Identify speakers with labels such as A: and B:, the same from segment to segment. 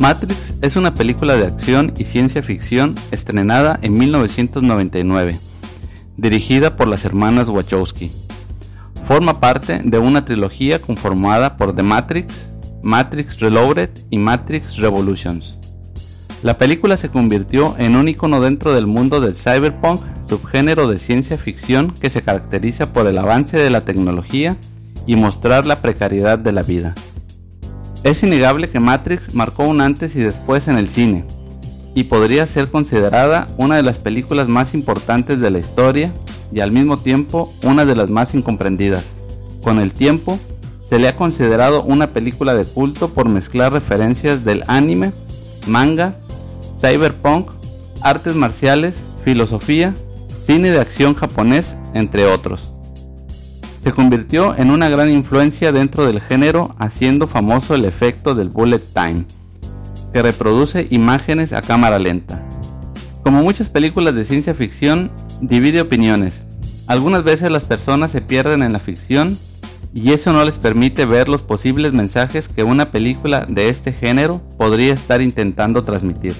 A: Matrix es una película de acción y ciencia ficción estrenada en 1999, dirigida por las hermanas Wachowski. Forma parte de una trilogía conformada por The Matrix, Matrix Reloaded y Matrix Revolutions. La película se convirtió en un icono dentro del mundo del cyberpunk, subgénero de ciencia ficción que se caracteriza por el avance de la tecnología y mostrar la precariedad de la vida. Es innegable que Matrix marcó un antes y después en el cine, y podría ser considerada una de las películas más importantes de la historia y al mismo tiempo una de las más incomprendidas. Con el tiempo, se le ha considerado una película de culto por mezclar referencias del anime, manga, cyberpunk, artes marciales, filosofía, cine de acción japonés, entre otros se convirtió en una gran influencia dentro del género haciendo famoso el efecto del bullet time, que reproduce imágenes a cámara lenta. Como muchas películas de ciencia ficción, divide opiniones. Algunas veces las personas se pierden en la ficción y eso no les permite ver los posibles mensajes que una película de este género podría estar intentando transmitir.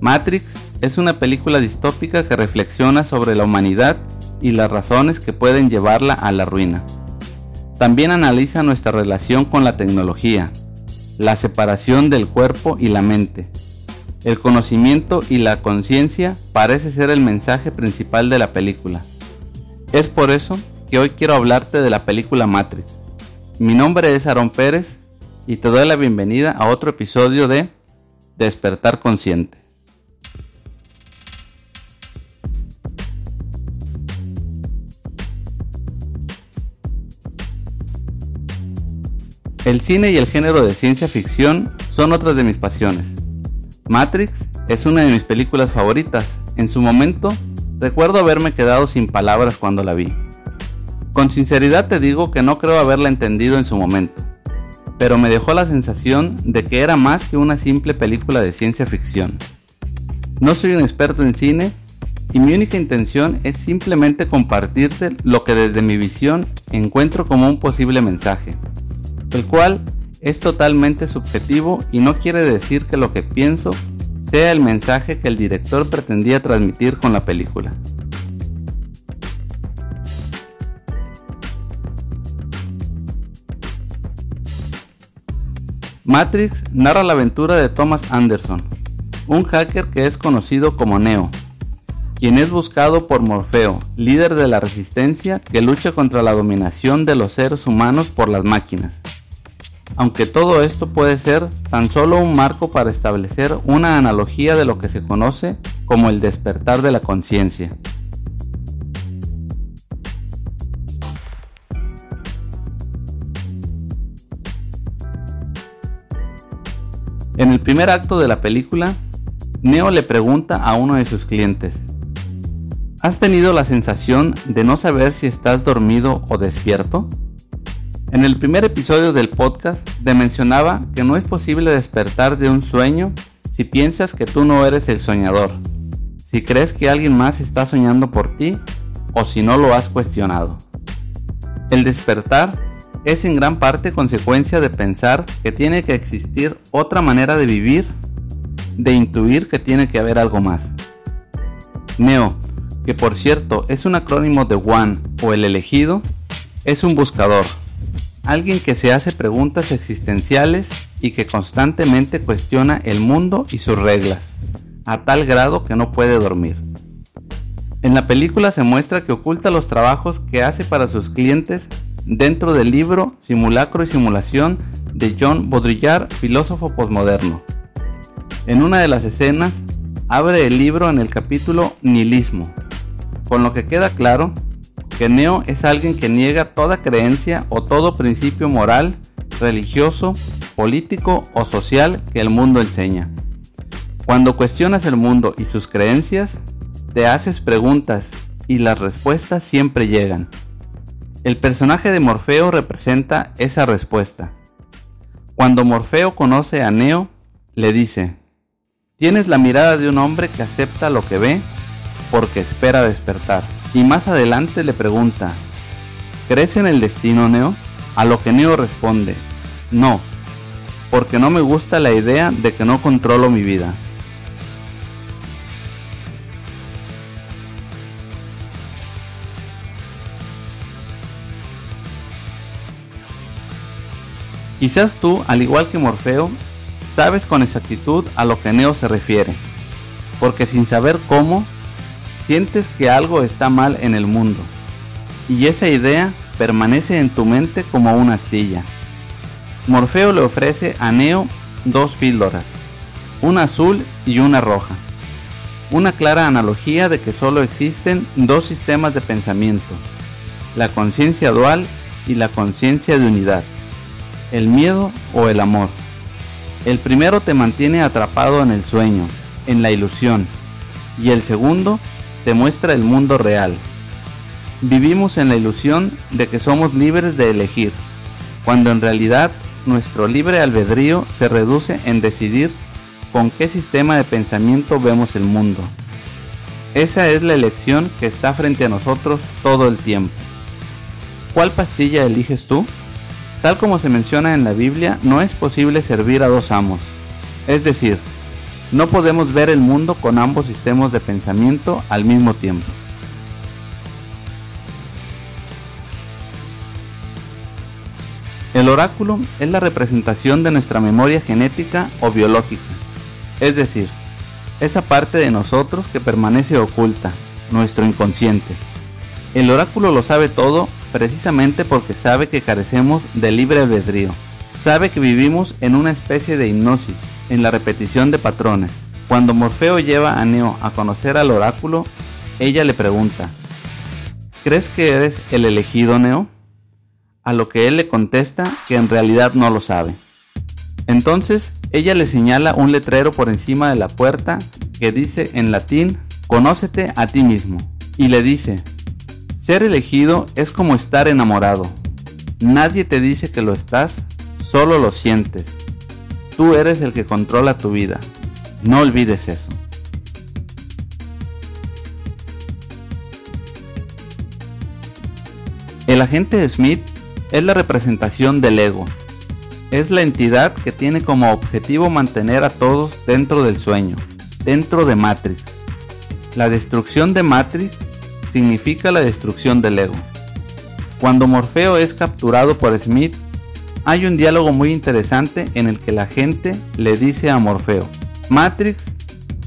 A: Matrix es una película distópica que reflexiona sobre la humanidad y las razones que pueden llevarla a la ruina. También analiza nuestra relación con la tecnología, la separación del cuerpo y la mente. El conocimiento y la conciencia parece ser el mensaje principal de la película. Es por eso que hoy quiero hablarte de la película Matrix. Mi nombre es Aaron Pérez y te doy la bienvenida a otro episodio de Despertar Consciente. El cine y el género de ciencia ficción son otras de mis pasiones. Matrix es una de mis películas favoritas. En su momento, recuerdo haberme quedado sin palabras cuando la vi. Con sinceridad te digo que no creo haberla entendido en su momento, pero me dejó la sensación de que era más que una simple película de ciencia ficción. No soy un experto en cine y mi única intención es simplemente compartirte lo que desde mi visión encuentro como un posible mensaje el cual es totalmente subjetivo y no quiere decir que lo que pienso sea el mensaje que el director pretendía transmitir con la película. Matrix narra la aventura de Thomas Anderson, un hacker que es conocido como Neo, quien es buscado por Morfeo, líder de la resistencia que lucha contra la dominación de los seres humanos por las máquinas aunque todo esto puede ser tan solo un marco para establecer una analogía de lo que se conoce como el despertar de la conciencia. En el primer acto de la película, Neo le pregunta a uno de sus clientes, ¿Has tenido la sensación de no saber si estás dormido o despierto? En el primer episodio del podcast te mencionaba que no es posible despertar de un sueño si piensas que tú no eres el soñador, si crees que alguien más está soñando por ti o si no lo has cuestionado. El despertar es en gran parte consecuencia de pensar que tiene que existir otra manera de vivir, de intuir que tiene que haber algo más. Neo, que por cierto es un acrónimo de One o el elegido, es un buscador, alguien que se hace preguntas existenciales y que constantemente cuestiona el mundo y sus reglas, a tal grado que no puede dormir. En la película se muestra que oculta los trabajos que hace para sus clientes dentro del libro Simulacro y Simulación de John Baudrillard, filósofo posmoderno. En una de las escenas, abre el libro en el capítulo Nihilismo, con lo que queda claro que Neo es alguien que niega toda creencia o todo principio moral, religioso, político o social que el mundo enseña. Cuando cuestionas el mundo y sus creencias, te haces preguntas y las respuestas siempre llegan. El personaje de Morfeo representa esa respuesta. Cuando Morfeo conoce a Neo, le dice, tienes la mirada de un hombre que acepta lo que ve porque espera despertar. Y más adelante le pregunta, ¿crees en el destino, Neo? A lo que Neo responde, no, porque no me gusta la idea de que no controlo mi vida. Quizás tú, al igual que Morfeo, sabes con exactitud a lo que Neo se refiere, porque sin saber cómo, sientes que algo está mal en el mundo, y esa idea permanece en tu mente como una astilla. Morfeo le ofrece a Neo dos píldoras, una azul y una roja, una clara analogía de que solo existen dos sistemas de pensamiento, la conciencia dual y la conciencia de unidad el miedo o el amor. El primero te mantiene atrapado en el sueño, en la ilusión, y el segundo te muestra el mundo real. Vivimos en la ilusión de que somos libres de elegir, cuando en realidad nuestro libre albedrío se reduce en decidir con qué sistema de pensamiento vemos el mundo. Esa es la elección que está frente a nosotros todo el tiempo. ¿Cuál pastilla eliges tú? Tal como se menciona en la Biblia, no es posible servir a dos amos. Es decir, no podemos ver el mundo con ambos sistemas de pensamiento al mismo tiempo. El oráculo es la representación de nuestra memoria genética o biológica, es decir, esa parte de nosotros que permanece oculta, nuestro inconsciente. El oráculo lo sabe todo precisamente porque sabe que carecemos de libre albedrío. Sabe que vivimos en una especie de hipnosis, en la repetición de patrones. Cuando Morfeo lleva a Neo a conocer al oráculo, ella le pregunta, ¿crees que eres el elegido Neo? A lo que él le contesta que en realidad no lo sabe. Entonces ella le señala un letrero por encima de la puerta que dice en latín, Conócete a ti mismo. Y le dice, ser elegido es como estar enamorado. Nadie te dice que lo estás, solo lo sientes. Tú eres el que controla tu vida. No olvides eso. El agente Smith es la representación del ego. Es la entidad que tiene como objetivo mantener a todos dentro del sueño, dentro de Matrix. La destrucción de Matrix significa la destrucción del ego. Cuando Morfeo es capturado por Smith, hay un diálogo muy interesante en el que la gente le dice a Morfeo, Matrix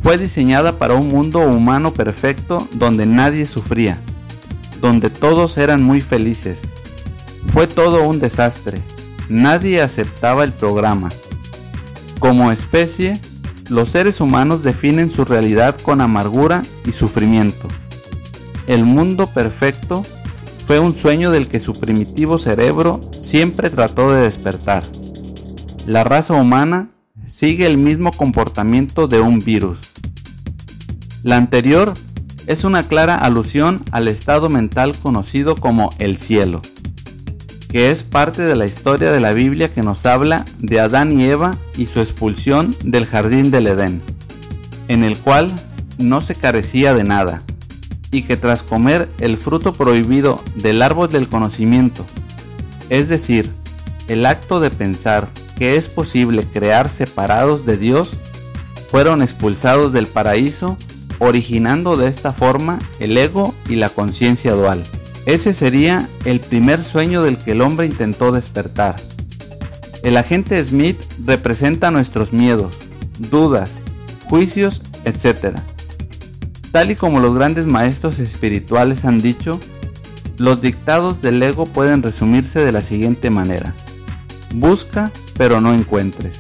A: fue diseñada para un mundo humano perfecto donde nadie sufría, donde todos eran muy felices. Fue todo un desastre, nadie aceptaba el programa. Como especie, los seres humanos definen su realidad con amargura y sufrimiento. El mundo perfecto fue un sueño del que su primitivo cerebro siempre trató de despertar. La raza humana sigue el mismo comportamiento de un virus. La anterior es una clara alusión al estado mental conocido como el cielo, que es parte de la historia de la Biblia que nos habla de Adán y Eva y su expulsión del jardín del Edén, en el cual no se carecía de nada y que tras comer el fruto prohibido del árbol del conocimiento, es decir, el acto de pensar que es posible crear separados de Dios, fueron expulsados del paraíso, originando de esta forma el ego y la conciencia dual. Ese sería el primer sueño del que el hombre intentó despertar. El agente Smith representa nuestros miedos, dudas, juicios, etc Tal y como los grandes maestros espirituales han dicho, los dictados del ego pueden resumirse de la siguiente manera. Busca pero no encuentres.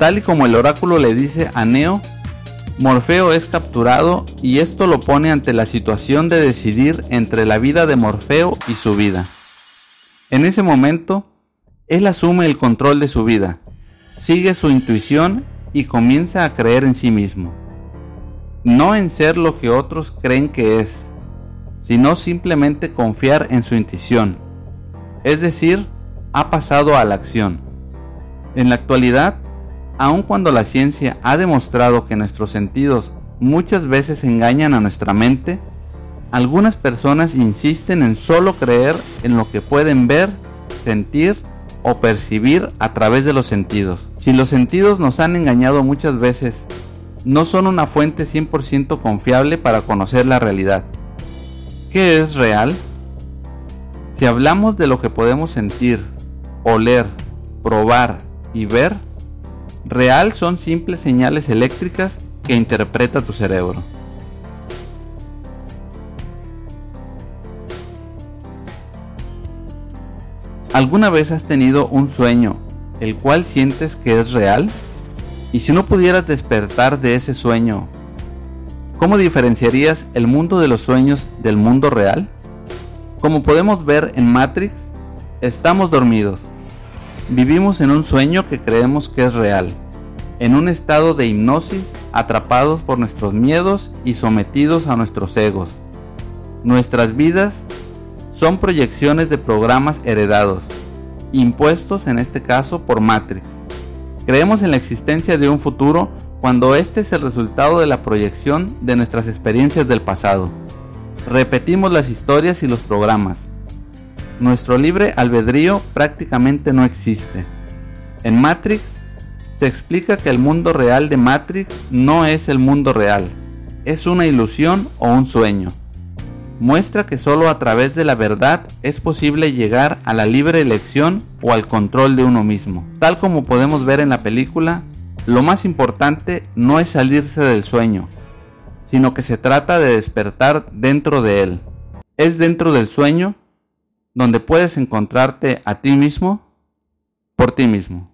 A: Tal y como el oráculo le dice a Neo, Morfeo es capturado y esto lo pone ante la situación de decidir entre la vida de Morfeo y su vida. En ese momento, él asume el control de su vida, sigue su intuición y comienza a creer en sí mismo. No en ser lo que otros creen que es, sino simplemente confiar en su intuición. Es decir, ha pasado a la acción. En la actualidad, aun cuando la ciencia ha demostrado que nuestros sentidos muchas veces engañan a nuestra mente, Algunas personas insisten en solo creer en lo que pueden ver, sentir o percibir a través de los sentidos. Si los sentidos nos han engañado muchas veces, no son una fuente 100% confiable para conocer la realidad. ¿Qué es real? Si hablamos de lo que podemos sentir, oler, probar y ver, real son simples señales eléctricas que interpreta tu cerebro. ¿Alguna vez has tenido un sueño el cual sientes que es real? Y si no pudieras despertar de ese sueño, ¿cómo diferenciarías el mundo de los sueños del mundo real? Como podemos ver en Matrix, estamos dormidos. Vivimos en un sueño que creemos que es real, en un estado de hipnosis, atrapados por nuestros miedos y sometidos a nuestros egos. Nuestras vidas son proyecciones de programas heredados, impuestos en este caso por Matrix. Creemos en la existencia de un futuro cuando este es el resultado de la proyección de nuestras experiencias del pasado. Repetimos las historias y los programas. Nuestro libre albedrío prácticamente no existe. En Matrix se explica que el mundo real de Matrix no es el mundo real, es una ilusión o un sueño muestra que solo a través de la verdad es posible llegar a la libre elección o al control de uno mismo. Tal como podemos ver en la película, lo más importante no es salirse del sueño, sino que se trata de despertar dentro de él. Es dentro del sueño donde puedes encontrarte a ti mismo por ti mismo.